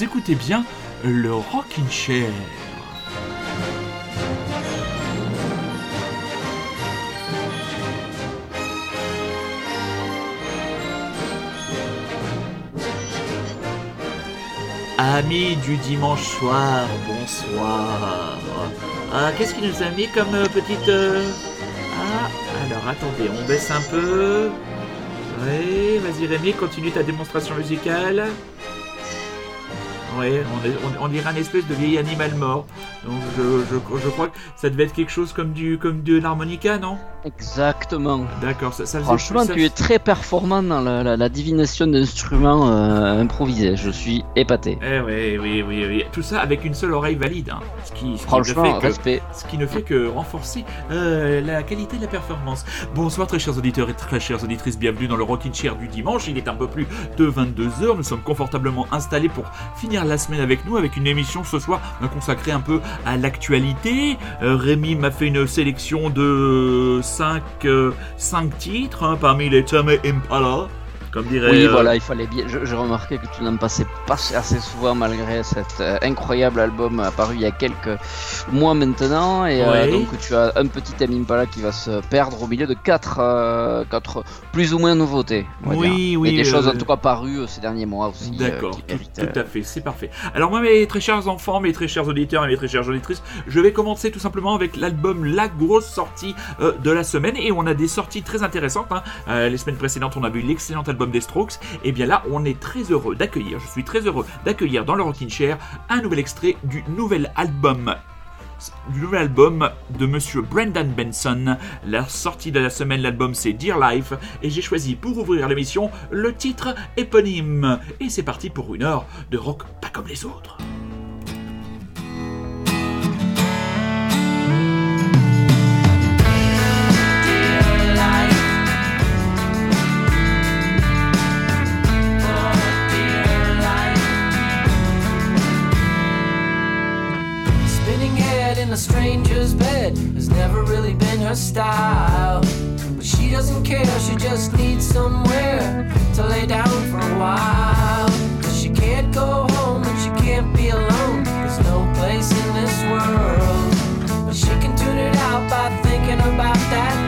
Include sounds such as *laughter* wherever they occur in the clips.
Écoutez bien le Rockin' Chair. Amis du dimanche soir, bonsoir. Ah, qu'est-ce qu'il nous a mis comme euh, petite... euh, Ah, alors attendez, on baisse un peu. Oui, vas-y Rémi, continue ta démonstration musicale. On, dirait un espèce de vieil animal mort. Donc je crois que ça devait être quelque chose comme du comme de l'harmonica, non? Exactement. D'accord, ça, ça Franchement, ça- tu es très performant dans la, la- la divination d'instruments euh, improvisés. Je suis épaté. Eh oui, oui, oui, oui. Tout ça avec une seule oreille valide. hein. Ce, qui, ce qui ne Franchement, fait que, ce qui ne fait que renforcer euh, la qualité de la performance. Bonsoir très chers auditeurs et très chères auditrices, bienvenue dans le Rockin' Chair du dimanche. Il est un peu plus de 22h, nous sommes confortablement installés pour finir la semaine avec nous, avec une émission ce soir euh, consacrée un peu à l'actualité. Euh, Rémi m'a fait une sélection de 5 titres, hein, parmi les Tame Impala. Comme dirait... Oui, euh, voilà, il fallait bien. Je, je remarquais que tu n'en passais pas assez souvent malgré cet euh, incroyable album apparu il y a quelques mois maintenant. Et euh, donc tu as un petit Tame Impala qui va se perdre au milieu de quatre, euh, quatre plus ou moins nouveautés. Oui, oui, Et des choses en tout cas parues ces derniers mois aussi. D'accord, tout, à fait, c'est parfait. Alors moi, mes très chers enfants, mes très chers auditeurs et mes très chères auditrices, je vais commencer tout simplement avec l'album La grosse sortie de la semaine. Et on a des sorties très intéressantes. hein. Les semaines précédentes, on a vu l'excellent album des Strokes. Et bien là, on est très heureux d'accueillir, je suis très heureux d'accueillir dans le Rockin' Chair un nouvel extrait du nouvel album du nouvel album de monsieur Brendan Benson. La sortie de la semaine, l'album c'est Dear Life, et j'ai choisi pour ouvrir l'émission le titre éponyme. Et c'est parti pour une heure de rock pas comme les autres. Stranger's bed has never really been her style. But she doesn't care, she just needs somewhere to lay down for a while. Cause she can't go home and she can't be alone. There's no place in this world. But she can tune it out by thinking about that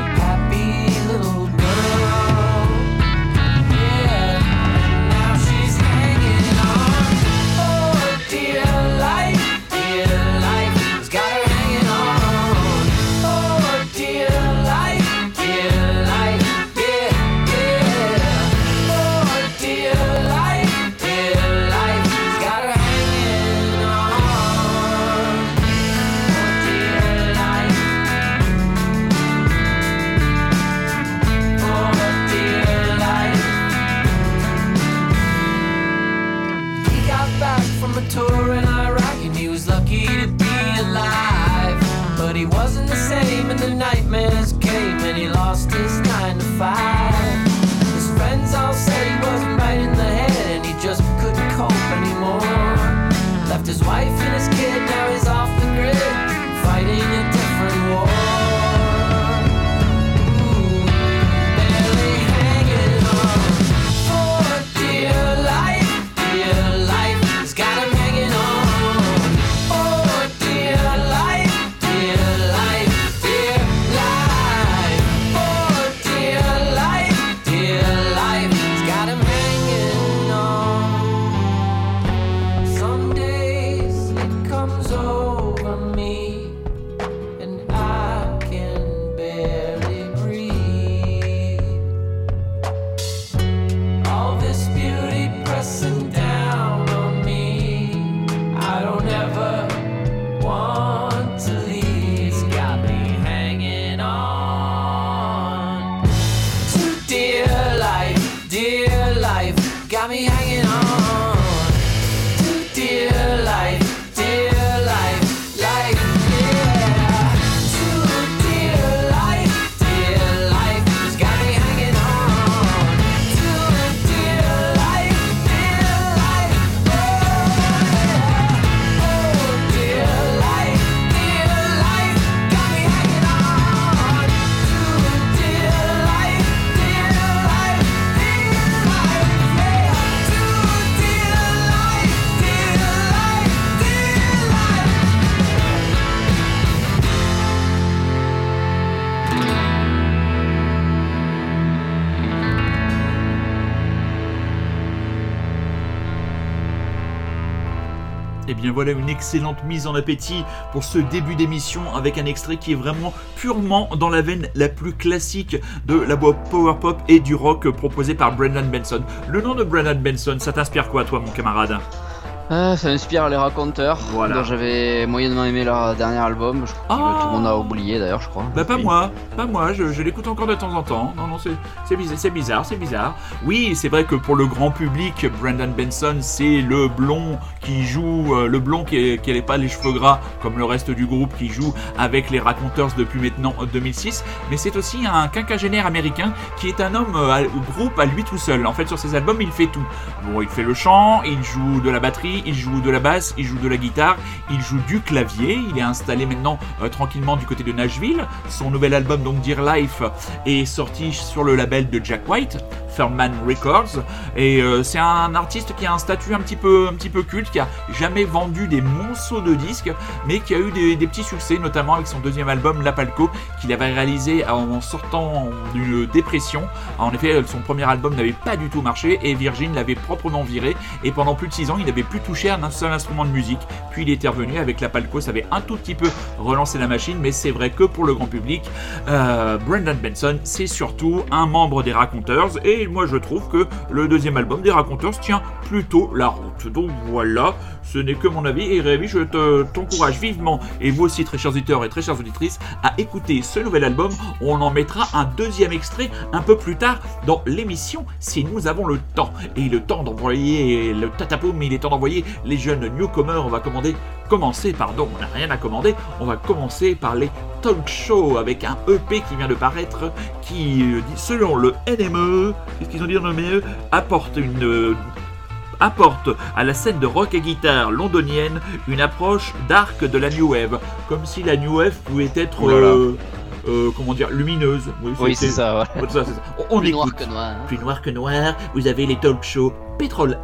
Et bien voilà une excellente mise en appétit pour ce début d'émission avec un extrait qui est vraiment purement dans la veine la plus classique de la power pop et du rock proposé par Brendan Benson. Le nom de Brendan Benson, ça t'inspire quoi toi mon camarade? Ah, ça inspire les raconteurs, Voilà. dont j'avais moyennement aimé leur dernier album. Je crois que Ah. tout le monde a oublié d'ailleurs, je crois. Bah pas Oui. moi, pas moi, je, je l'écoute encore de temps en temps. Non, non, c'est c'est bizarre, c'est bizarre, c'est bizarre. Oui, c'est vrai que pour le grand public, Brandon Benson, c'est le blond qui joue, euh, le blond qui n'est pas les cheveux gras comme le reste du groupe qui joue avec les Raconteurs depuis maintenant euh, 2006. Mais c'est aussi un quinquagénaire américain qui est un homme euh, à- groupe à lui tout seul. En fait, sur ses albums, il fait tout. Bon, il fait le chant, il joue de la batterie, il joue de la basse, il joue de la guitare, il joue du clavier. Il est installé maintenant euh, tranquillement du côté de Nashville. Son nouvel album, donc Dear Life, est sorti sur le label de Jack White, Furman Records. Et euh, c'est un artiste qui a un statut un petit peu, un petit peu culte, qui a jamais vendu des monceaux de disques, mais qui a eu des, petits succès, notamment avec son deuxième album, La Palco, qu'il avait réalisé en sortant d'une dépression. En effet, son premier album n'avait pas du tout marché et Virgin l'avait proprement viré. Et pendant plus de 6 ans, il n'avait plus touché à un seul instrument de musique. Puis il était revenu avec La Palco, ça avait un tout petit peu relancé la machine, mais c'est vrai que pour le grand public, euh, Brendan Benson, c'est surtout un membre des Raconteurs. Et moi, je trouve que le deuxième album des Raconteurs tient plutôt la route. Donc voilà, ce n'est que mon avis. Et Rémi, je te- t'encourage vivement, et vous aussi, très chers auditeurs et très chères auditrices, à écouter ce nouvel album. On en mettra un deuxième extrait un peu plus tard dans l'émission, si nous avons le temps. Et le temps d'envoyer le tatapoum, il est temps d'envoyer les jeunes newcomers. On va commander, commencer, pardon, on n'a rien à commander. On va commencer par les talk shows avec un EP qui vient de paraître qui, selon le NME, qu'est-ce qu'ils ont dit dans le NME, apporte une apporte à la scène de rock et guitare londonienne une approche dark de la new wave, comme si la new wave pouvait être Oh là là. euh, euh, comment dire lumineuse. Oui, c'est ça, ouais. Ouais, c'est ça, c'est ça. On, on Plus noir que noir. Plus noir que noir, vous avez les talk shows Petrol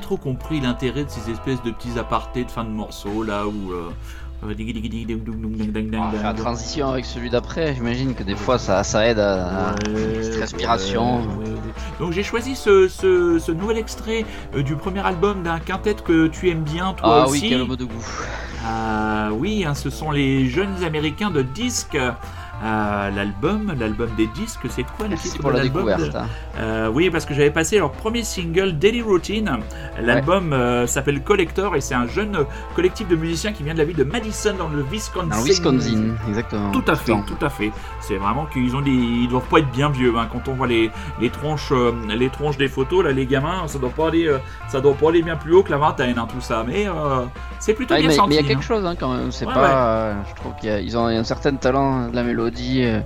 trop compris l'intérêt de ces espèces de petits apartés de fin de morceau là où. Euh... Ah, la transition avec celui d'après, j'imagine que des fois ça, ça aide à, ouais, respiration. Donc j'ai choisi ce, ce, nouvel extrait euh, du premier album d'un quintet que tu aimes bien, toi ah, aussi. Ah oui, quel mot de goût. Ah oui, hein, ce sont les jeunes américains de disque. L'album, l'album des disques, c'est quoi le titre pour de la de- découverte. Euh, oui, parce que j'avais passé leur premier single Daily Routine. L'album euh, s'appelle Collector et c'est un jeune collectif de musiciens qui vient de la ville de Madison dans le Wisconsin. Dans le Wisconsin, exactement. Tout à fait, tout à fait. C'est vraiment qu'ils ont des, ils doivent pas être bien vieux. hein. Quand on voit les, les tronches, euh, les tronches des photos là, les gamins, ça doit pas aller, ça doit pas aller bien plus haut que la vingtaine, hein, tout ça. Mais c'est plutôt bien mais senti. mais il y a hein. quelque chose hein, quand même, c'est Ouais, pas. je trouve qu'il y a, ils ont un certain talent de la mélodie. Euh.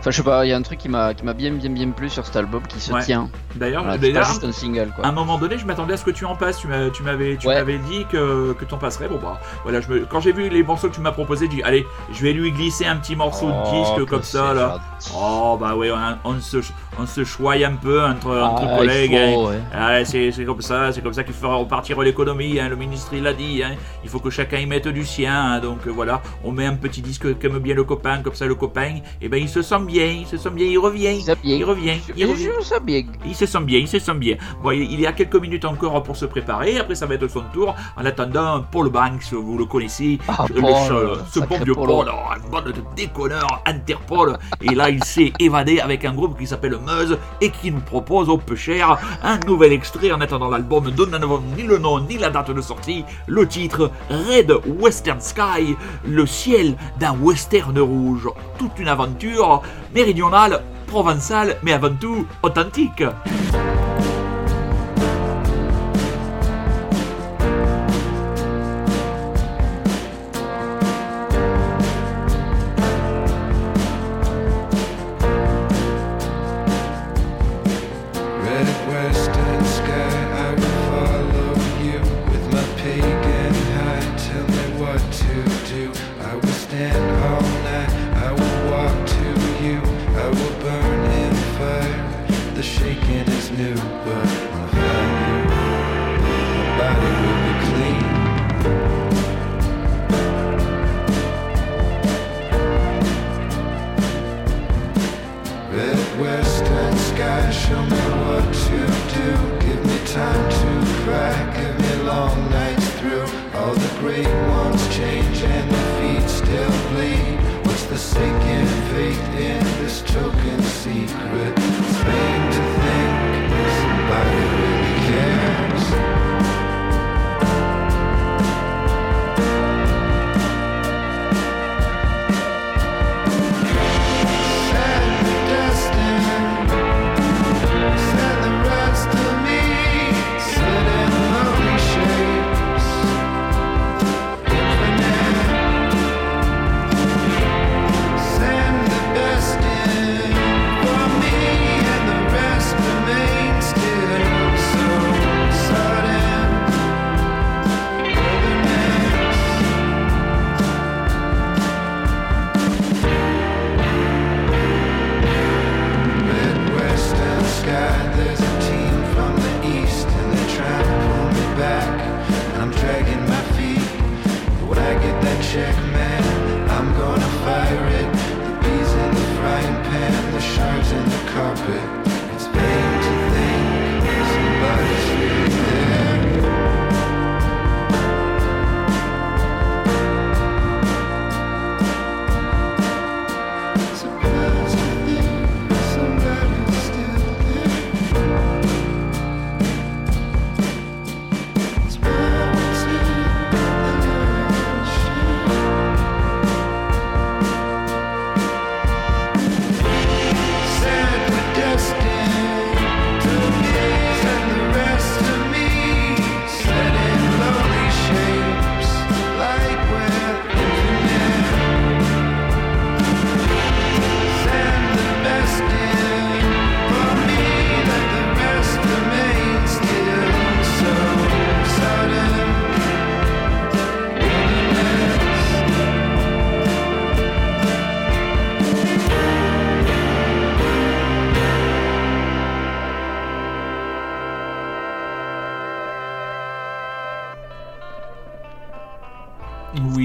Enfin, je sais pas, il y a un truc qui m'a qui m'a bien bien bien plu sur cet album qui se Ouais. tient. D'ailleurs, Voilà, d'ailleurs, juste un single à quoi. un moment donné, je m'attendais à ce que tu en passes. Tu m'avais, tu Ouais. m'avais dit que, que tu en passerais. Bon bah, voilà. Je me, quand j'ai vu les morceaux que tu m'as proposés, j'ai dit allez, je vais lui glisser un petit morceau de disque Oh, comme que ça là. Oh bah ouais, on, on se, on se choye un peu entre, entre Ah, il collègues. hein. ouais. Ah, c'est c'est comme ça, c'est comme ça qu'il fera repartir l'économie. hein, Le ministre il l'a dit. hein. Il faut que chacun y mette du sien. hein. Donc euh, voilà, on met un petit disque qu'aime bien le copain, comme ça le copain, et ben il se sent bien, il se sent bien, il revient, Ça bien. il revient, il Je- revient. ça bien. Il se sent bien, il se sent bien. Bon, il il y a quelques minutes encore pour se préparer. Après, ça va être son tour. En attendant, Paul Banks, vous le connaissez, Ah, le- Paul, ce, bon vieux Paul. Paul, oh, un bande de déconneurs, Interpol. Et là, il s'est évadé avec un groupe qui s'appelle Et qui nous propose au peu cher un nouvel extrait en attendant l'album dont nous n'avons ni le nom ni la date de sortie. Le titre Red Western Sky, le ciel d'un western rouge. Toute une aventure méridionale, provençale, mais avant tout authentique.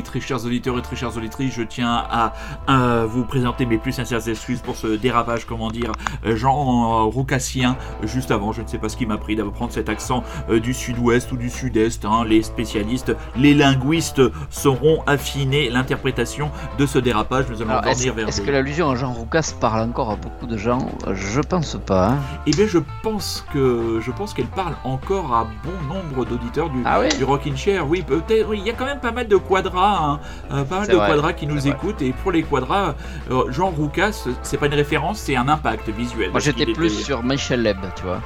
Très chers auditeurs et très chères auditrices, je tiens à, vous présenter mes plus sincères excuses pour ce dérapage, comment dire, euh, Jean roucassien, juste avant. Je ne sais pas ce qui m'a pris d'apprendre cet accent euh, du sud-ouest ou du sud-est. hein. Les spécialistes, les linguistes sauront affiner l'interprétation de ce dérapage. Nous allons Alors, venir vers est-ce que l'allusion à Jean Roucas parle encore à beaucoup de gens? Je pense pas. hein. Eh bien, je pense que je pense qu'elle parle encore à bon nombre d'auditeurs du, Ah oui? du Rockin' Chair. Oui, peut-être. Oui, il y a quand même pas mal de quadras, hein, euh, pas mal de vrai, quadras qui nous écoutent. Et pour les quadras, euh, Jean Roucas, c'est pas une référence, c'est un impact visuel. Moi j'étais plus était- sur Michel Leb, tu vois.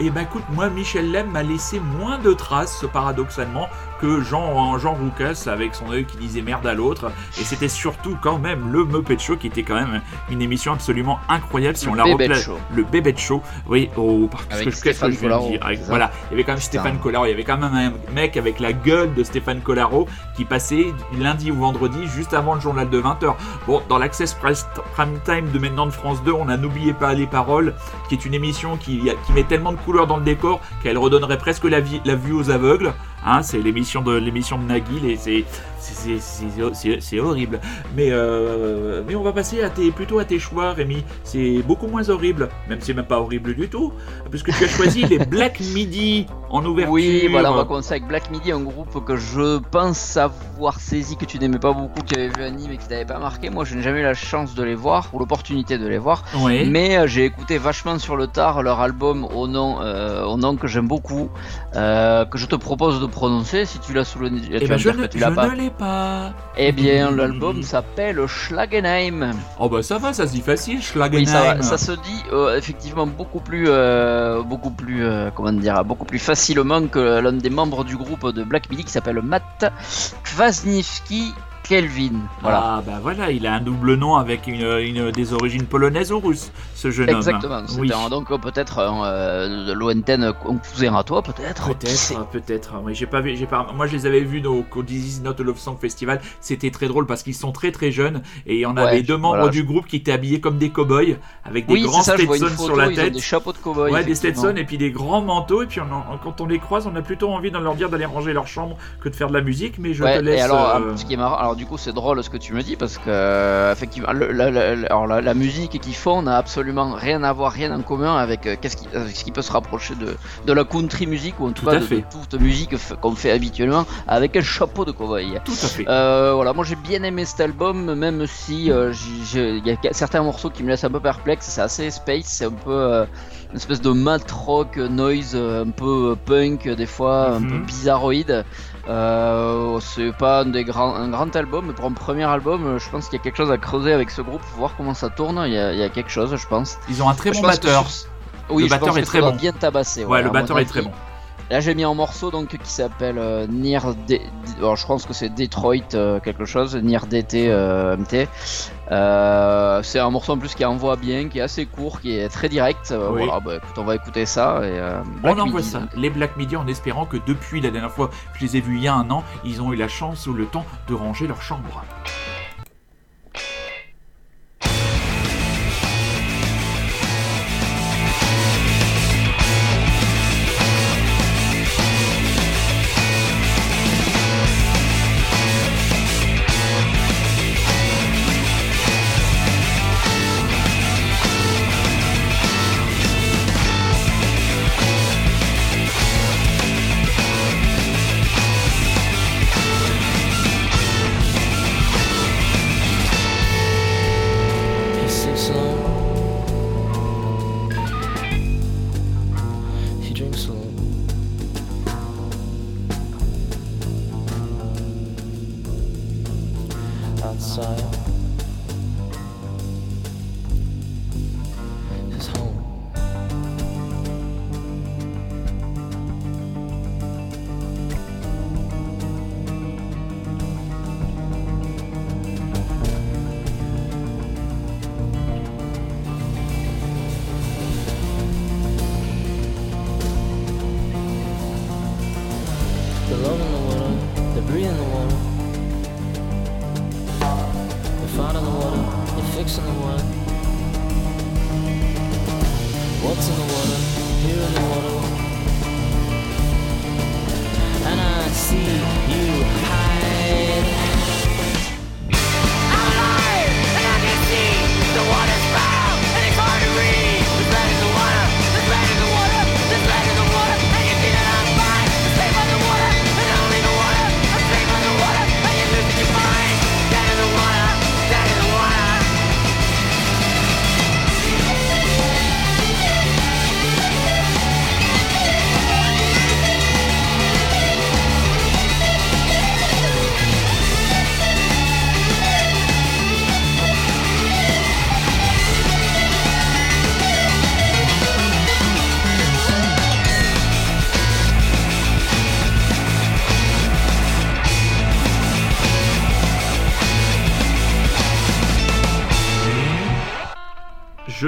Eh ben écoute, moi Michel Lem m'a laissé moins de traces, paradoxalement, que Jean, Jean Roucas avec son œil qui disait merde à l'autre. Et c'était surtout quand même le Muppet Show qui était quand même une émission absolument incroyable si Le on la Bébête repla- Show. Le Bébé Show, oui, oh, parce Avec que Stéphane je Collaro, dire Avec- Voilà, il y avait quand même Putain. Stéphane Collaro, il y avait quand même un mec avec la gueule de Stéphane Collaro qui passait lundi ou vendredi juste avant le journal de 20h. Bon, dans l'Access Prime Time de maintenant de France 2, on a N'oubliez pas les paroles, qui est une émission qui, qui met de couleurs dans le décor qu'elle redonnerait presque la, vie- la vue aux aveugles. Hein, c'est l'émission de l'émission de Nagui et c'est horrible. Mais euh, mais on va passer à tes plutôt à tes choix, Rémi. C'est beaucoup moins horrible, même si c'est même pas horrible du tout, puisque tu as choisi les Black *laughs* Midi en ouverture. Oui, voilà, on va commencer avec Black Midi, un groupe que je pense avoir saisi, que tu n'aimais pas beaucoup, qui avait vu anime et qui t'avait pas marqué. Moi, je n'ai jamais eu la chance de les voir, ou l'opportunité de les voir. Mais euh, j'ai écouté vachement sur le tard leur album au nom, euh, au nom que j'aime beaucoup, que je te propose de prononcer si tu l'as sous le nez. tu Eh ben, je ne, que tu je l'as pas. Pas. Eh bien, l'album s'appelle Schlagenheim. Oh bah ça va, ça se dit facile, Oui, Schlagenheim. ça se dit euh, effectivement beaucoup plus, euh, beaucoup plus, euh, comment dire, beaucoup plus facilement que l'un des membres du groupe de Black Midi qui s'appelle Matt Kwasniewski Kelvin. Voilà. Ah bah voilà, il a un double nom avec une, une- des origines polonaises ou russes, ce jeune Exactement. homme. Oui. un- donc euh, peut-être euh, de lointaine cousin à toi, peut-être. Peut-être, peut-être. Oui, j'ai pas vu, j'ai pas. Moi, je les avais vus au, au This Is Not a Love Song Festival. C'était très drôle parce qu'ils sont très très jeunes et on Ouais, avait deux membres voilà. du groupe qui étaient habillés comme des cow-boys avec des Oui, grands ça. Stetson photo. sur la tête. des chapeaux de cow-boy. Ouais, des. Stetson et puis des grands manteaux. Et puis on quand on les croise, on a plutôt envie de leur dire d'aller ranger leur chambre que de faire de la musique. Mais je Ouais, te laisse. et alors, euh, ce qui est marrant, alors du coup, c'est drôle ce que tu me dis parce que effectivement, le- la, alors, la, la musique qu'ils font n'a absolument rien à voir, rien en commun avec euh, qu'est-ce qui, avec ce qui peut se rapprocher de, de la country music ou en tout, Tout cas de, toute musique qu'on fait habituellement avec un chapeau de cowboy. Tout à fait. Euh, voilà, moi j'ai bien aimé cet album, même si euh, il y a certains morceaux qui me laissent un peu perplexe. C'est assez space, c'est un peu une espèce de mat rock noise, un peu punk des fois, un Mhm. peu bizarroïde. Euh, c'est pas un, des grands, un grand album, mais pour un premier album, euh, je pense qu'il y a quelque chose à creuser avec ce groupe, voir comment ça tourne. Il y a, il y a quelque chose, je pense. Ils ont un très Je bon que batteur. Oui, Le batteur est très bon. bien tabasser. Ouais, le batteur est très bon. Là, j'ai mis un morceau donc qui s'appelle euh, Near D- alors, je pense que c'est Detroit euh, quelque chose, Near DT euh, MT. Euh, c'est un morceau en plus qui envoie bien, qui est assez court, qui est très direct. Oui. Voilà, bah, écoute, on va écouter ça. Et, euh, On envoie Midi. ça, les Black Midi, en espérant que depuis la dernière fois que je les ai vus il y a un an, ils ont eu la chance ou le temps de ranger leur chambre.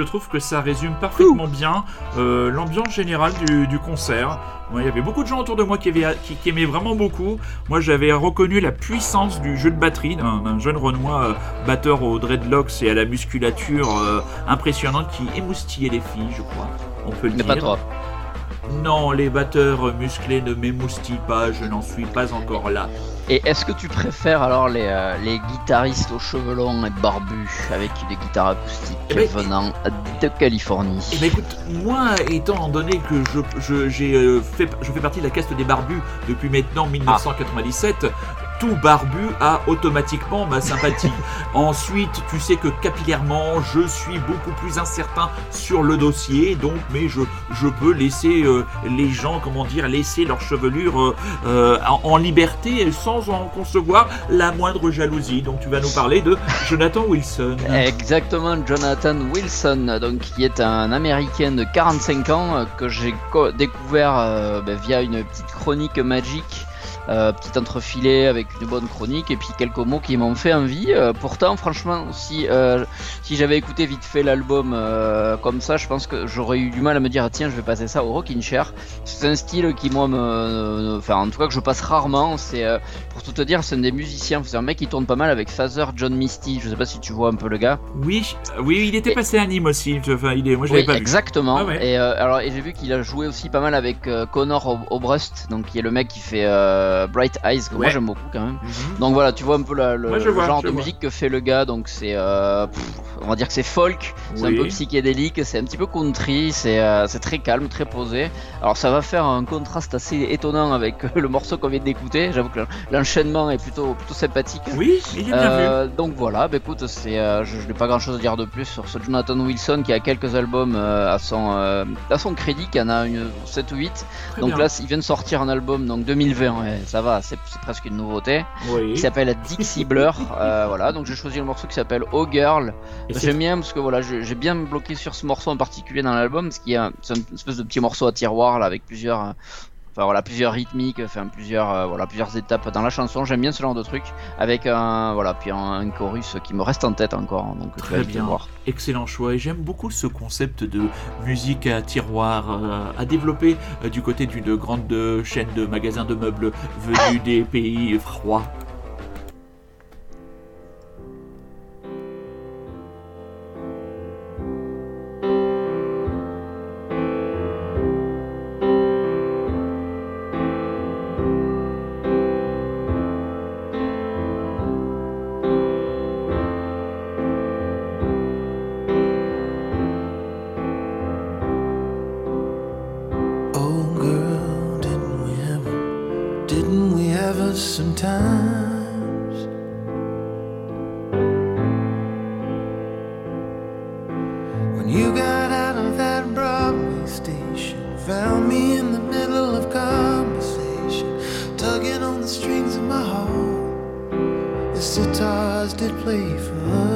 Je trouve que ça résume parfaitement bien euh, l'ambiance générale du, du concert. Ouais, il y avait beaucoup de gens autour de moi qui, avaient- qui- qui aimaient vraiment beaucoup. Moi, j'avais reconnu la puissance du jeu de batterie d'un d'un jeune Renoir euh, batteur aux dreadlocks et à la musculature euh, impressionnante qui émoustillait les filles, je crois. On peut le Mais dire. pas trop. Non, les batteurs musclés ne m'émoustillent pas, je n'en suis pas encore là. Et est-ce que tu préfères alors les, euh, les guitaristes aux cheveux longs et barbus avec des guitares acoustiques Eh ben, venant de Californie Eh ben écoute, moi étant donné que je, je, j'ai, euh, fait, je fais partie de la caste des barbus depuis maintenant 1997, tout barbu a automatiquement ma sympathie. *laughs* Ensuite, tu sais que capillairement, je suis beaucoup plus incertain sur le dossier, donc mais je, je peux laisser euh, les gens, comment dire, laisser leur chevelure euh, euh, en, en liberté et sans en concevoir la moindre jalousie. Donc tu vas nous parler de Jonathan Wilson. Exactement, Jonathan Wilson, donc qui est un Américain de 45 ans que j'ai co- découvert ben, via une petite chronique magique, euh, petit entrefilet avec une bonne chronique et puis quelques mots qui m'ont fait envie. Euh, pourtant, franchement, si euh, si j'avais écouté vite fait l'album comme ça, je pense que j'aurais eu du mal à me dire ah, tiens, je vais passer ça au Rockin' Chair. C'est un style qui moi me, enfin en tout cas que je passe rarement. C'est pour tout te dire, c'est un des musiciens, c'est un mec qui tourne pas mal avec Father John Misty. Je sais pas si tu vois un peu le gars. Oui, oui, il était Et- passé à Nîmes aussi. Enfin, il est, moi je l'avais Oui, pas vu. exactement. Ah ouais. Et alors, et j'ai vu qu'il a joué aussi pas mal avec Connor Ob- Obrust, donc qui est le mec qui fait euh, Bright Eyes, que moi j'aime beaucoup quand même. Mhm. Donc voilà, tu vois un peu la- le, Ouais, je le vois, genre de vois. musique que fait le gars. Donc c'est, euh, on va dire que c'est folk, c'est un peu psychédélique, c'est un petit peu country, c'est euh, c'est très calme, très posé. Alors ça va faire un contraste assez étonnant avec *laughs* le morceau qu'on vient d'écouter. J'avoue que l'enchaînement est plutôt plutôt sympathique. Oui, il est bien vu. Donc voilà, bah écoute, c'est, je, je n'ai pas grand chose à dire de plus sur ce Jonathan Wilson qui a quelques albums à, son, à son crédit, qui en a une 7 ou 8. Très donc bien. là, il vient de sortir un album, donc 2020, ouais, ça va, c'est presque une nouveauté, oui. qui s'appelle Dixie Blur. *laughs* euh, voilà, donc j'ai choisi le morceau qui s'appelle Oh Girl. J'aime bien parce que voilà, j'ai bien bloqué sur ce morceau en particulier dans l'album, parce qu'il y a c'est une espèce de petit morceau à tiroir là avec plusieurs. Enfin voilà, plusieurs rythmiques, enfin plusieurs, euh, voilà, plusieurs étapes dans la chanson. J'aime bien ce genre de truc, avec un, voilà, puis un, un chorus qui me reste en tête encore. hein, Donc Très bien. voir. Excellent choix et j'aime beaucoup ce concept de musique à tiroir euh, à développer euh, du côté d'une grande chaîne de magasins de meubles venus des pays froids. Found me in the middle of conversation, tugging on the strings of my heart. The sitars did play for us.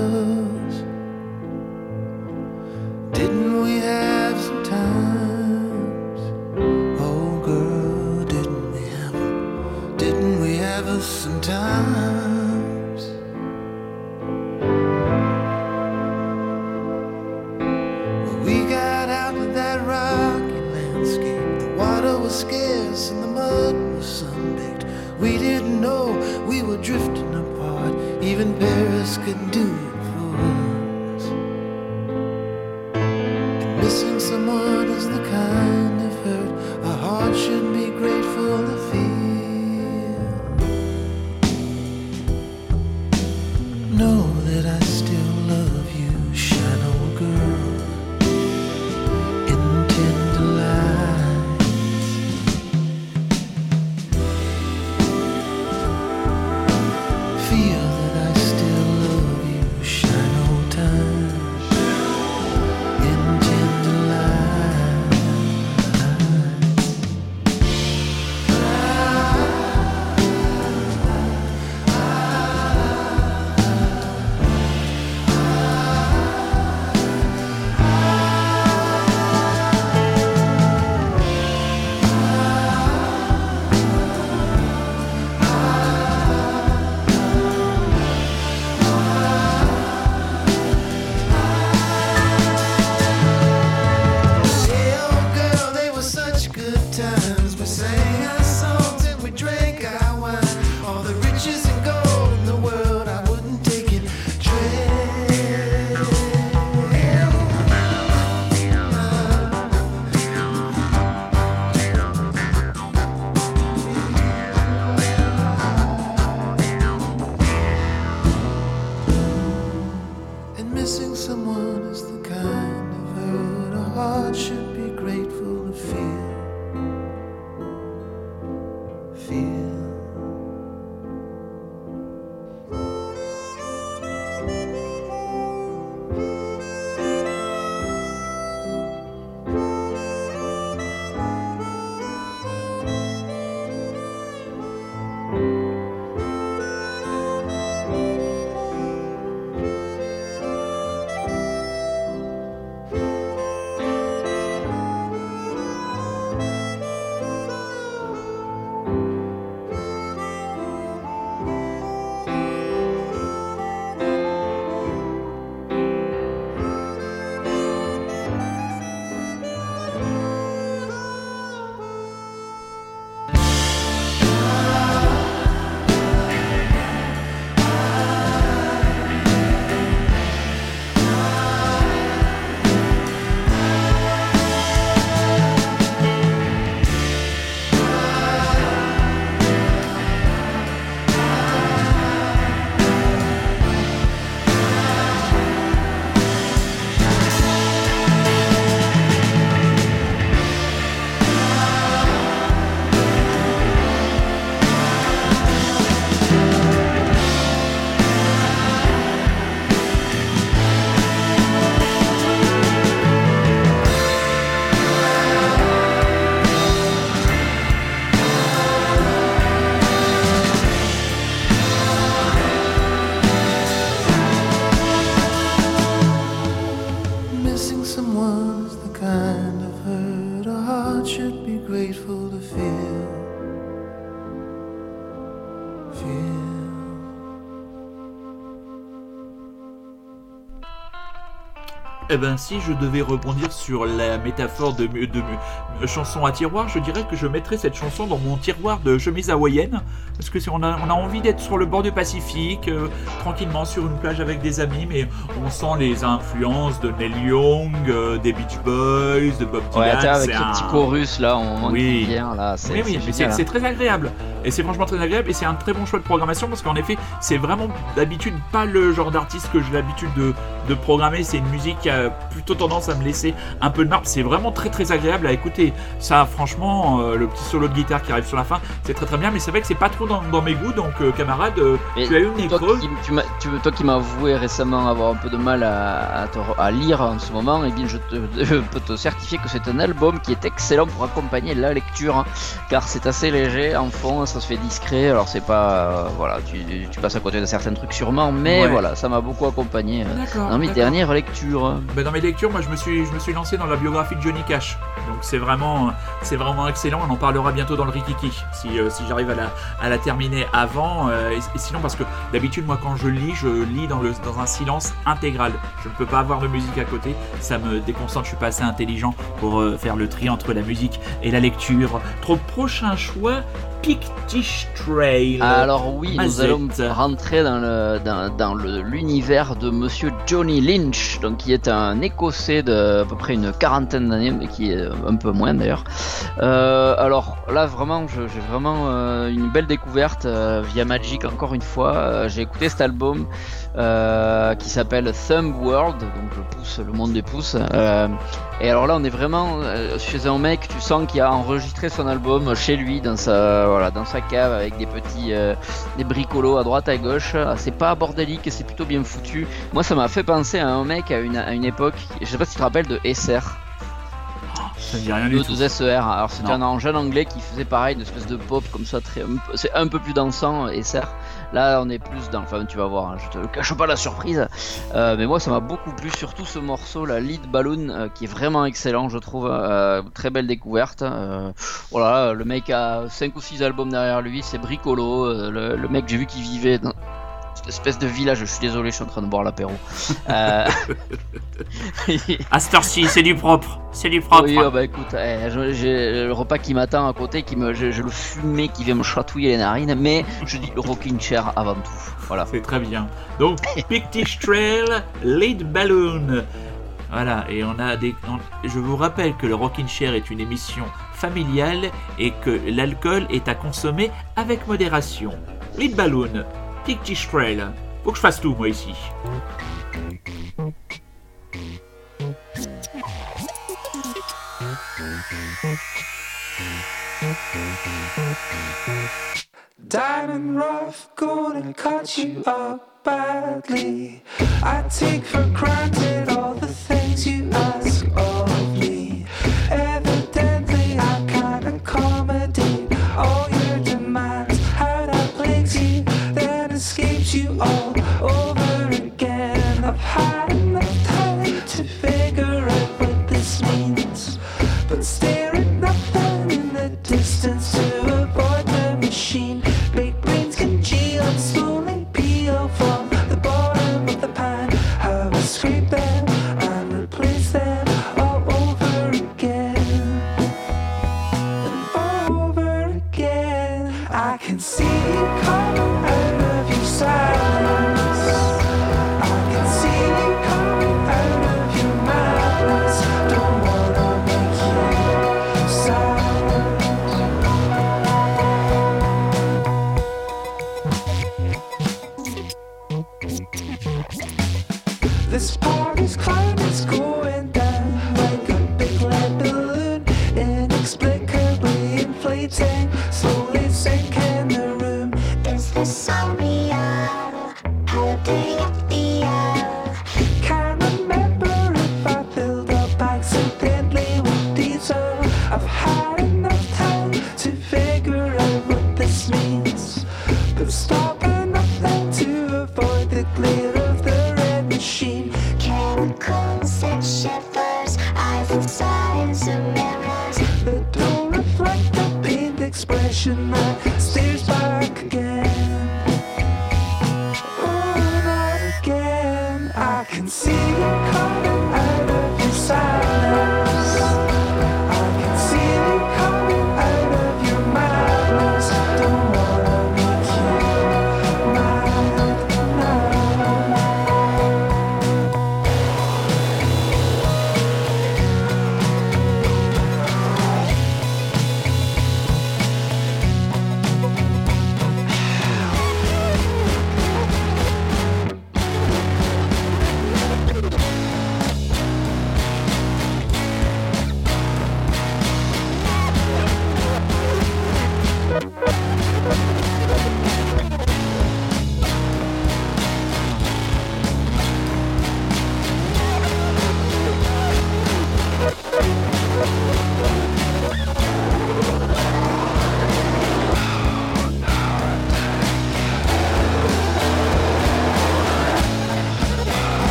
Eh ben, si je devais rebondir sur la métaphore de, de chanson à tiroir, je dirais que je mettrais cette chanson dans mon tiroir de chemise hawaïenne. Parce que si on a, on a envie d'être sur le bord du Pacifique, euh, tranquillement sur une plage avec des amis, mais on sent les influences de Neil Young, euh, des Beach Boys, de Bob Dylan. Ouais, avec ce un- petit chorus là, on Oui. vient là, c'est Oui, oui, c'est hein. très agréable. Et c'est franchement très agréable. Et c'est un très bon choix de programmation parce qu'en effet, c'est vraiment d'habitude pas le genre d'artiste que j'ai l'habitude de, de programmer. C'est une musique qui a plutôt tendance à me laisser un peu de marbre. C'est vraiment très très agréable à écouter. Ça, franchement, euh, le petit solo de guitare qui arrive sur la fin, c'est très très bien. Mais c'est vrai que c'est pas trop dans, dans mes goûts. Donc, euh, camarade, euh, Mais tu as eu une Toi qui, tu toi qui m'as avoué récemment avoir un peu de mal à, à te à lire en ce moment, eh bien je, te, *laughs* je peux te certifier que c'est un album qui est excellent pour accompagner la lecture, hein, car c'est assez léger en fond, ça se fait discret. Alors c'est pas, euh, voilà, tu, tu passes à côté de certains trucs sûrement, mais Ouais. voilà, ça m'a beaucoup accompagné dans mes dernières lectures. Ben, dans mes lectures, moi je me suis, je me suis lancé dans la biographie de Johnny Cash. Donc c'est vraiment, c'est vraiment excellent. On en parlera bientôt dans le Rikiki si, euh, si j'arrive à la, à la terminer avant. euh, et, et sinon parce que d'habitude moi quand je lis, je lis dans, le, dans un silence intégral. Je ne peux pas avoir de musique à côté. Ça me déconcentre. Je suis pas assez intelligent pour euh, faire le tri entre la musique et la lecture. Trop prochain choix, Pictish Trail. Alors oui, nous allons rentrer dans le dans, dans le- l'univers de Monsieur Johnny Lynch, donc qui est un Écossais de à peu près une quarantaine d'années, mais qui est un peu moins d'ailleurs. Euh, alors là vraiment, j'ai vraiment euh, une belle découverte euh, via Magic encore une fois. Euh, j'ai écouté cet album euh, qui s'appelle Thumb World, donc le pouce, le monde des pouces. Euh, et alors là, on est vraiment euh, chez un mec, tu sens qu'il a enregistré son album chez lui, dans sa, voilà, dans sa cave, avec des petits euh, des bricolos à droite à gauche. Ah, C'est pas bordélique, c'est plutôt bien foutu. Moi, ça m'a fait penser à un mec à une, à une époque, je sais pas si tu te rappelles de SR, Ça dit rien du de tout. 2 SER. Alors, c'était un jeune anglais qui faisait pareil, une espèce de pop comme ça, très, c'est un peu plus dansant, SR. Là, on est plus dans, enfin, tu vas voir, hein, je te cache pas la surprise. Euh, mais moi, ça m'a beaucoup plu, surtout ce morceau, la Lead Balloon, euh, qui est vraiment excellent, je trouve. euh, très belle découverte. Voilà, le mec a 5 ou 6 albums derrière lui, c'est bricolo. le, le mec, j'ai vu qu'il vivait dans espèce de village. Je suis désolé, je suis en train de boire l'apéro. *laughs* Euh, À cette heure-ci, c'est du propre. C'est du propre. Oui, ah bah écoute, eh, je- j'ai le repas qui m'attend à côté, qui me, j'ai j'ai le fumé qui vient me chatouiller les narines, mais je dis rocking chair avant tout. Voilà. C'est très bien. Donc, *laughs* Pictish Trail, Lead Balloon. Voilà, et on a des. on- Je vous rappelle que le Rockin' Chair est une émission familiale et que l'alcool est à consommer avec modération. Lead Balloon, Pictish Trail. Faut que fasse tout, moi, ici. Diamond rough, gonna cut you up badly. I take for granted all the things you ask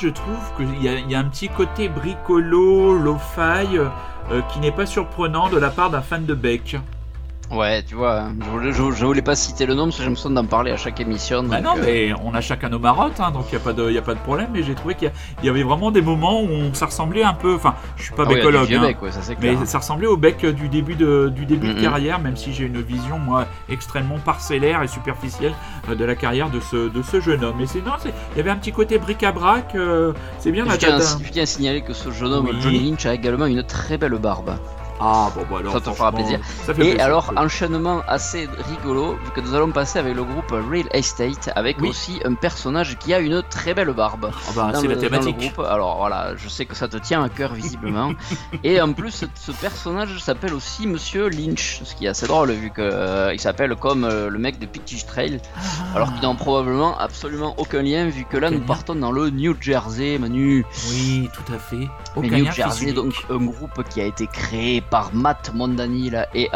je trouve qu'il y, a- il y a un petit côté bricolo, lo-fi, euh, qui n'est pas surprenant de la part d'un fan de Beck. Ouais, tu vois, je voulais, je, je voulais pas citer le nom parce que j'ai l'impression d'en parler à chaque émission. Bah donc, non, euh, mais on a chacun nos marottes, hein, donc il n'y a, pas de- y a pas de problème. Mais j'ai trouvé qu'il y, y avait vraiment des moments où on, ça ressemblait un peu. Enfin, je suis pas ah bécologue, hein, bec, ouais, ça mais ça ressemblait au bec du début de, du début de carrière, même si j'ai une vision moi extrêmement parcellaire et superficielle de la carrière de ce, de ce jeune homme. Mais c'est non, c'est- il y avait un petit côté bric-à-brac. euh, c'est bien Je tiens, à, tata. je tiens à signaler que ce jeune homme, Oui. Johnny Lynch, a également une très belle barbe. Ah bon, bah alors Ça te fera plaisir. ça fait Et plaisir. alors, enchaînement assez rigolo, vu que nous allons passer avec le groupe Real Estate, avec Oui. aussi un personnage qui a une très belle barbe. Ah bah, c'est la dans le thématique. groupe. Alors voilà, je sais que ça te tient à cœur visiblement. *laughs* et en plus, ce, personnage s'appelle aussi Monsieur Lynch, ce qui est assez drôle vu que euh, s'appelle comme euh, le mec de Pictish Trail, alors qu'il n'a probablement absolument aucun lien vu que là Aucun nous partons dans le New Jersey, Manu. Oui, tout à fait. Mais Aucun New Jersey, donc un groupe qui a été créé par Matt Mondani là, et,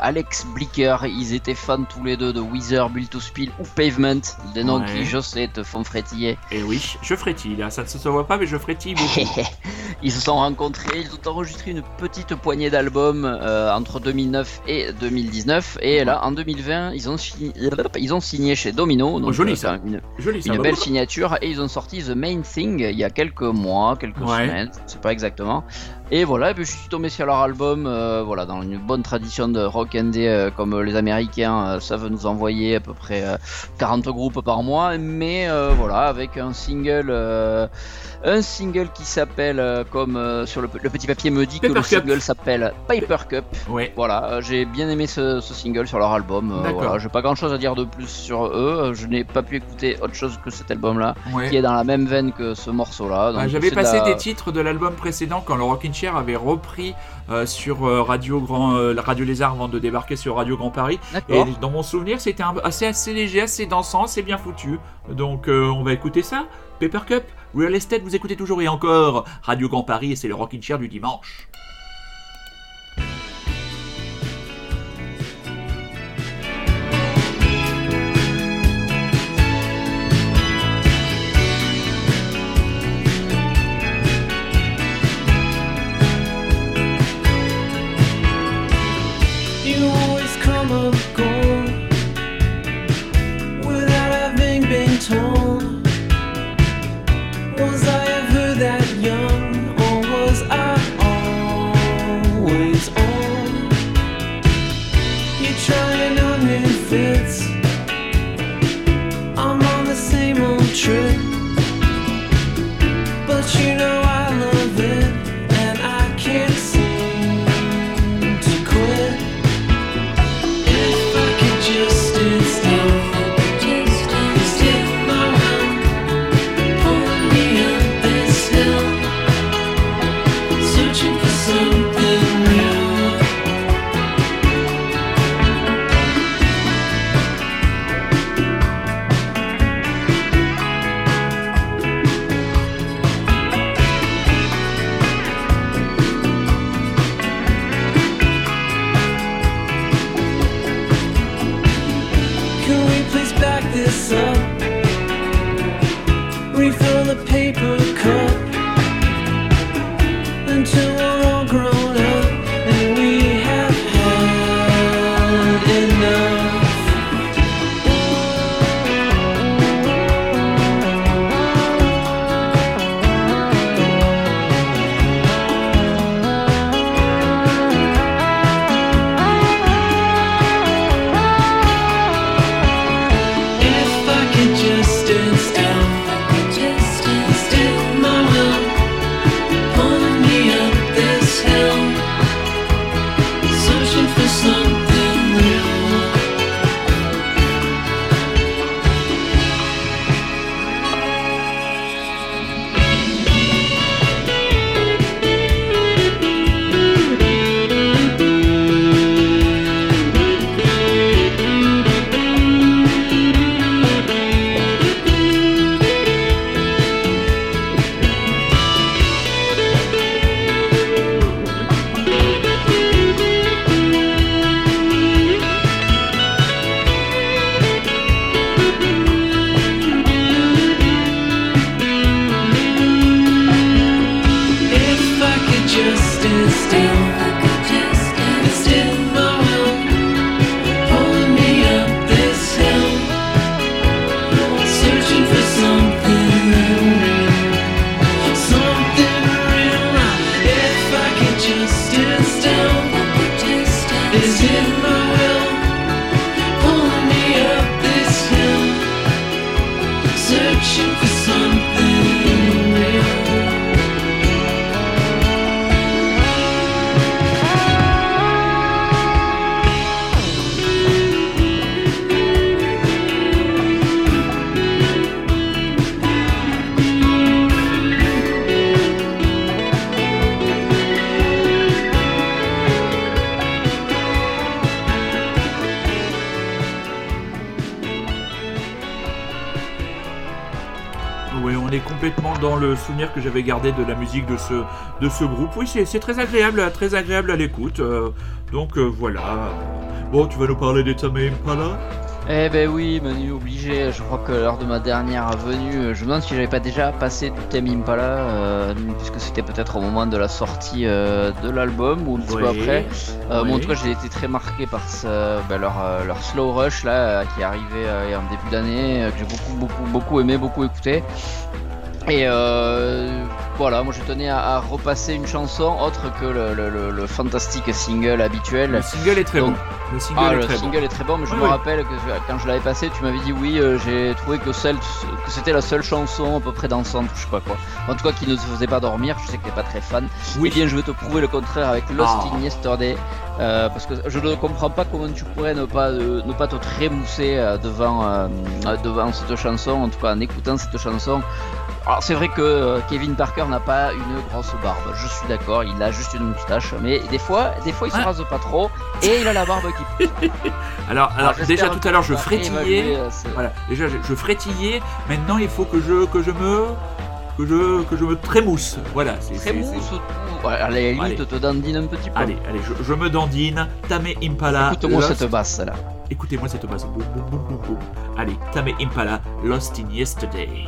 Alex Blicker. Ils étaient fans tous les deux de Weezer, Build to Spill ou Pavement, des noms Ouais. qui, je sais, te font frétiller. Et oui, je frétille là, ça ne se voit pas, mais je frétille beaucoup. *laughs* ils se sont rencontrés, ils ont enregistré une petite poignée d'albums euh, entre 2009 et 2019. Et là, en 2020, ils ont, signé, ils ont signé chez Domino. Donc, Oh, joli, euh, ça. Une, Joli ça. une belle signature et ils ont sorti The Main Thing il y a quelques mois, quelques Ouais. semaines, je sais pas exactement. Et voilà, et puis je suis tombé sur leur album, euh, voilà, dans une bonne tradition de rock indé euh, comme les Américains euh, savent nous envoyer à peu près euh, 40 groupes par mois, mais voilà, avec un single, un single qui s'appelle comme sur le, le petit papier me dit que Paper le Cup. single s'appelle Paper Cup. Ouais. Voilà, j'ai bien aimé ce, ce single sur leur album. voilà, j'ai pas grand chose à dire de plus sur eux. Je n'ai pas pu écouter autre chose que cet album-là, ouais. qui est dans la même veine que ce morceau-là. Donc J'avais passé la- des titres de l'album précédent quand le Rockin' Chair avait repris euh, sur euh, Radio Grand, euh, Radio Lézard avant de débarquer sur Radio Grand Paris. Et dans mon souvenir, c'était un- assez, assez léger, assez dansant, assez bien foutu. Donc euh, on va écouter ça. Paper Cup, Real Estate, vous écoutez toujours et encore Radio Grand Paris et c'est le Rockin' Chair du dimanche. J'avais gardé de la musique de ce, de ce groupe. Oui, c'est très agréable, très agréable à l'écoute. euh, donc euh, voilà. Bon, tu vas nous parler des Tame Impala? Eh ben oui, Manu, obligé. Je crois que lors de ma dernière venue, je me demande si j'avais pas déjà passé du thème Impala, euh, puisque c'était peut-être au moment de la sortie euh, de l'album ou un petit peu après. Euh, Oui. bon, en tout cas, j'ai été très marqué par ce- ben, leur, leur slow rush là, qui est arrivé en début d'année, que j'ai beaucoup, beaucoup, beaucoup aimé, beaucoup écouté. Et euh, voilà, moi je tenais à, à repasser une chanson autre que le, le- le- le fantastique single habituel. Le single est très Donc- bon. Le single Ah, est le très single est très bon, mais je Oui, me oui. rappelle que quand je l'avais passé, tu m'avais dit oui, euh, j'ai trouvé que, celle, que c'était la seule chanson à peu près dansante, je sais pas quoi. En tout cas, qui ne te faisait pas dormir, je sais que t'es pas très fan. bon. Oui. Eh bien, je vais te prouver le contraire avec Lost Ah. in Yesterday, euh, parce que je ne comprends pas comment tu pourrais ne pas, euh, ne pas te trémousser euh, devant, devant cette chanson, en tout cas en écoutant cette chanson. Alors c'est vrai que euh, Kevin Parker n'a pas une grosse barbe, je suis d'accord, il a juste une moustache, mais des fois, des fois il se Ah. rase pas trop et il a la barbe qui pousse. *laughs* Alors, alors déjà tout à l'heure, je frétillais. euh, Voilà, déjà je, je frétillais. Maintenant, il faut que je que je me que je que je me trémousse. Voilà, Trémousse ou- à la limite, Allez. te dandine un petit peu. Allez, allez, je, je me dandine. Tame Impala. Écoute-moi cette basse là. Écoutez-moi cette basse. Boum, boum, boum, boum, boum. Allez, Tame Impala, Lost in Yesterday.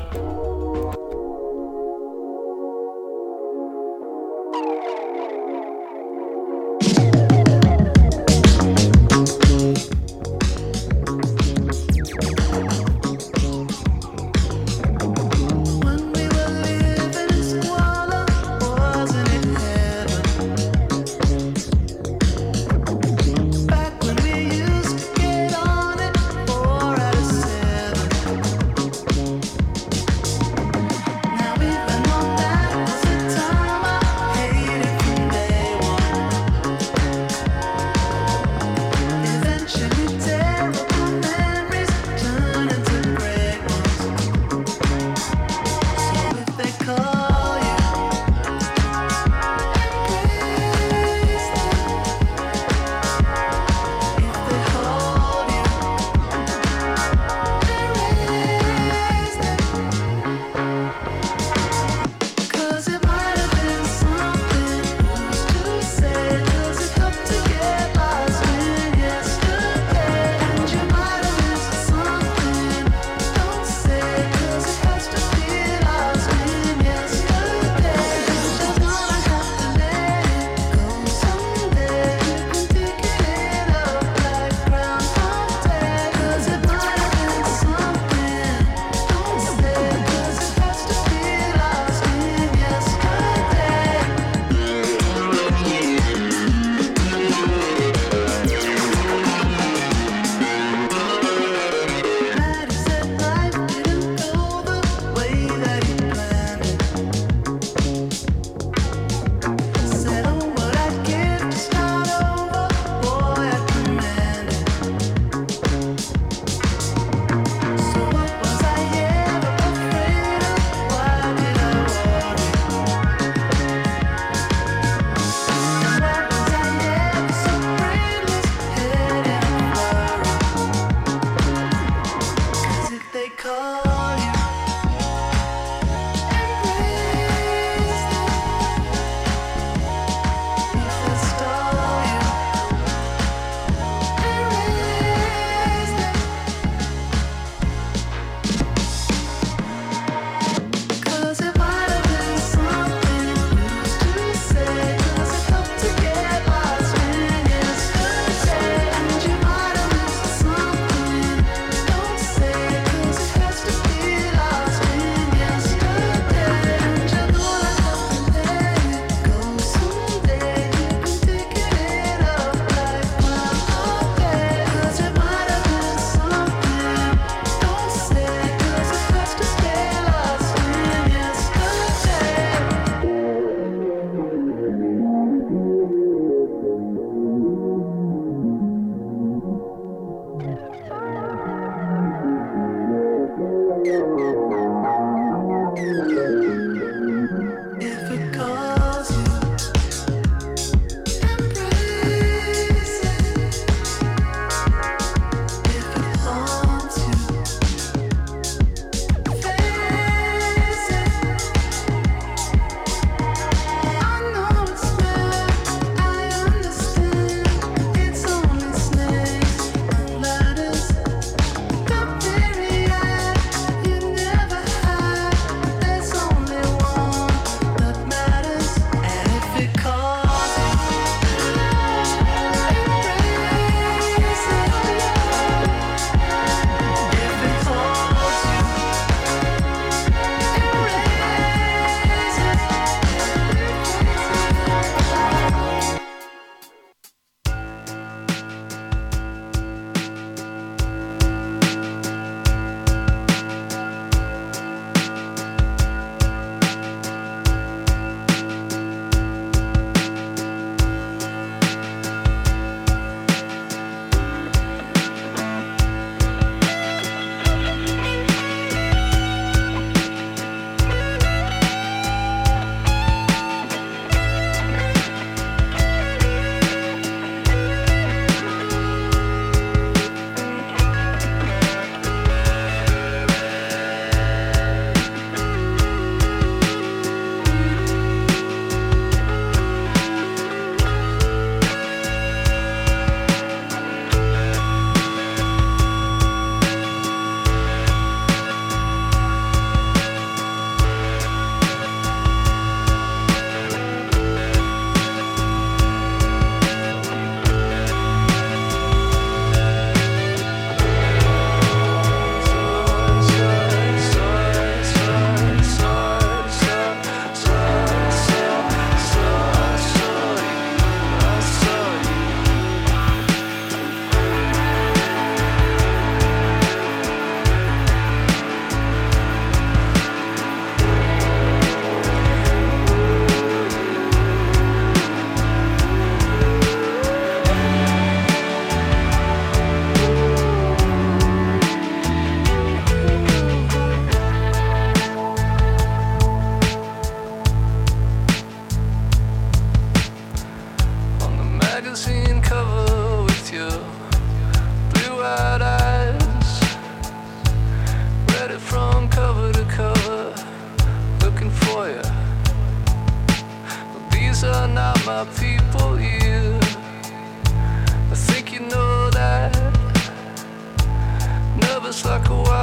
sucker.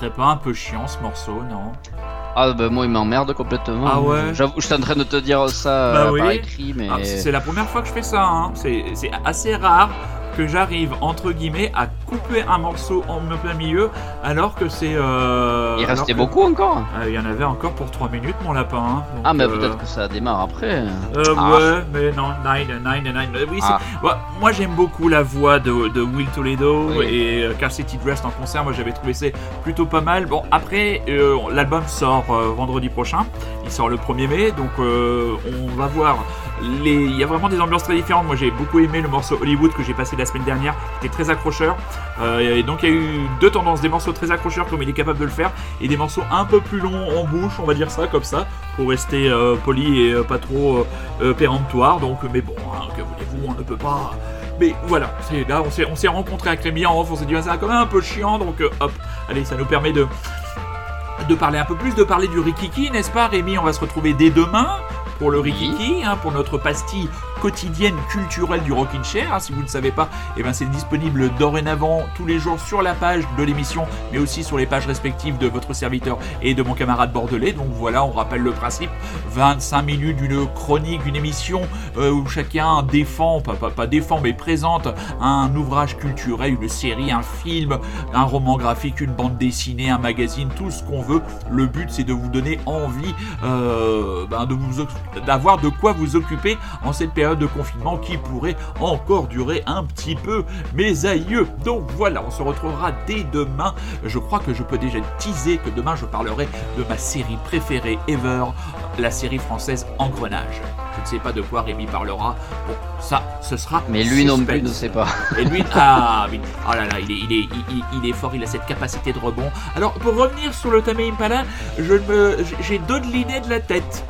Serait pas un peu chiant ce morceau, non Ah bah moi il m'emmerde complètement. Ah ouais J'avoue, j'étais en train de te dire ça Bah euh, oui. par écrit, mais Ah, C'est la première fois que je fais ça, hein. c'est assez rare que j'arrive entre guillemets à couper un morceau en plein milieu alors que c'est... euh, il restait que- beaucoup encore. Euh, Il y en avait encore pour 3 minutes mon lapin. hein. Donc, Ah mais euh, peut-être que ça démarre après. Euh, Ah. Ouais, mais non, 9, 9, 9. Oui, c'est- Ah. Ouais, moi j'aime beaucoup la voix de, de Will Toledo Oui. et euh, Car City Dressed en concert. Moi j'avais trouvé ça plutôt pas mal. Bon, après, euh, l'album sort euh, vendredi prochain. Il sort le 1er mai, donc euh, on va voir. Il y a vraiment des ambiances très différentes. Moi j'ai beaucoup aimé le morceau Hollywood que j'ai passé la semaine dernière, qui était très accrocheur. Euh, et donc il y a eu deux tendances, des morceaux très accrocheurs comme il est capable de le faire, et des morceaux un peu plus longs en bouche, on va dire ça comme ça, pour rester euh, poli et euh, pas trop péremptoire. Donc, mais bon, hein, que voulez-vous, on ne peut pas. Mais voilà, c'est là, on s'est, on s'est rencontré avec Rémi en off, on s'est dit, ah, ça va quand même un peu chiant, donc hop, allez, ça nous permet de de parler un peu plus, de parler du Rikiki, n'est-ce pas Rémi? On va se retrouver dès demain pour le Rikiki, hein, pour notre pastille quotidienne culturelle du Rockin' Chair. hein. si vous ne savez pas, eh ben, c'est disponible dorénavant tous les jours sur la page de l'émission, mais aussi sur les pages respectives de votre serviteur et de mon camarade bordelais. Donc voilà, on rappelle le principe 25 minutes d'une chronique, d'une émission euh, où chacun défend, pas, défend, mais présente un ouvrage culturel, une série, un film, un roman graphique, une bande dessinée, un magazine, tout ce qu'on veut. Le but, c'est de vous donner envie euh, ben, d'avoir de quoi vous occuper en cette période de confinement qui pourrait encore durer un petit peu, mes aïeux. Donc voilà, on se retrouvera dès demain. Je crois que je peux déjà teaser que demain je parlerai de ma série préférée ever, la série française Engrenage. Je ne sais pas de quoi Rémi parlera. Bon, ça, ce sera. Mais lui non plus ne sait pas. *laughs* Et lui, ah, oui. oh là là, il est, il, est, il, il- il est fort, il a cette capacité de rebond. Alors, pour revenir sur le Tame Impala, j'ai dodeliné de la tête.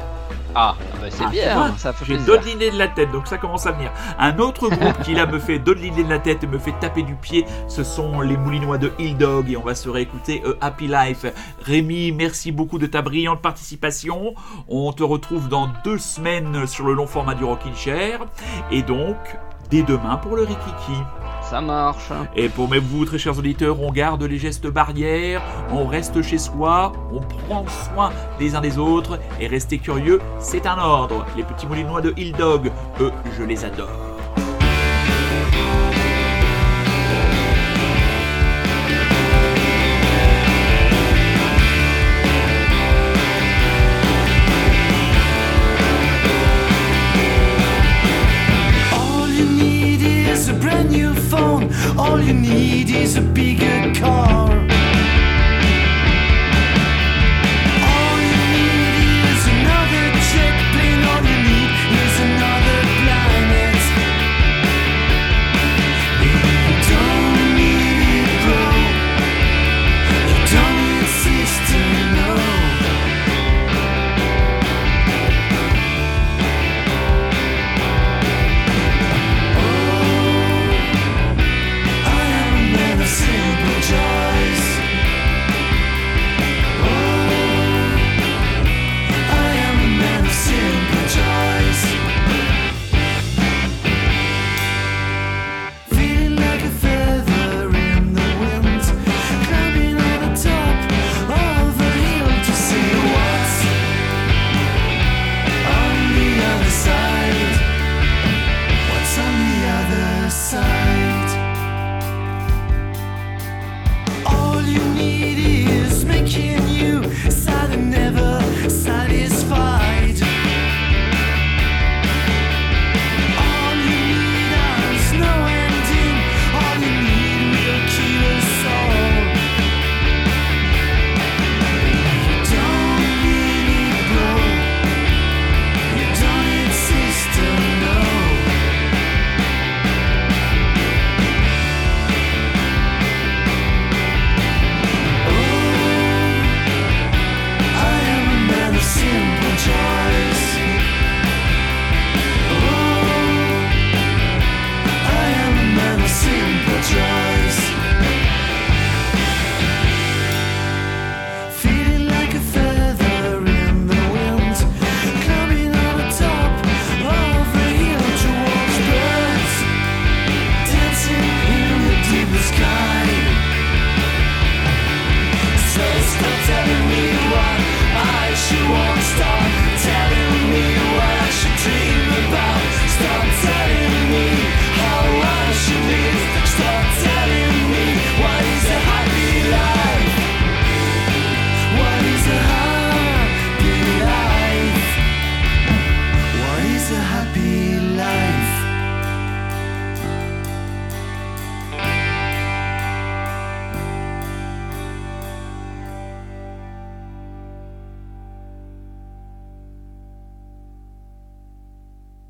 Ah, bah c'est Ah, bien, ça fait J'ai dodeliné de la tête, donc ça commence à venir. Un autre groupe qui là me fait dodeliner de la tête et me fait taper du pied, ce sont les Moulinois de Hill Dog et on va se réécouter euh, Happy Life. Rémi, merci beaucoup de ta brillante participation. On te retrouve dans deux semaines sur le long format du Rockin' Chair et donc dès demain pour le Rikiki. Ça marche. Et pour mes vous, très chers auditeurs, on garde les gestes barrières, on reste chez soi, on prend soin des uns des autres, et restez curieux, c'est un ordre. Les petits moulinois de Hill Dog, eux, je les adore. brand new phone. All you need is a bigger car.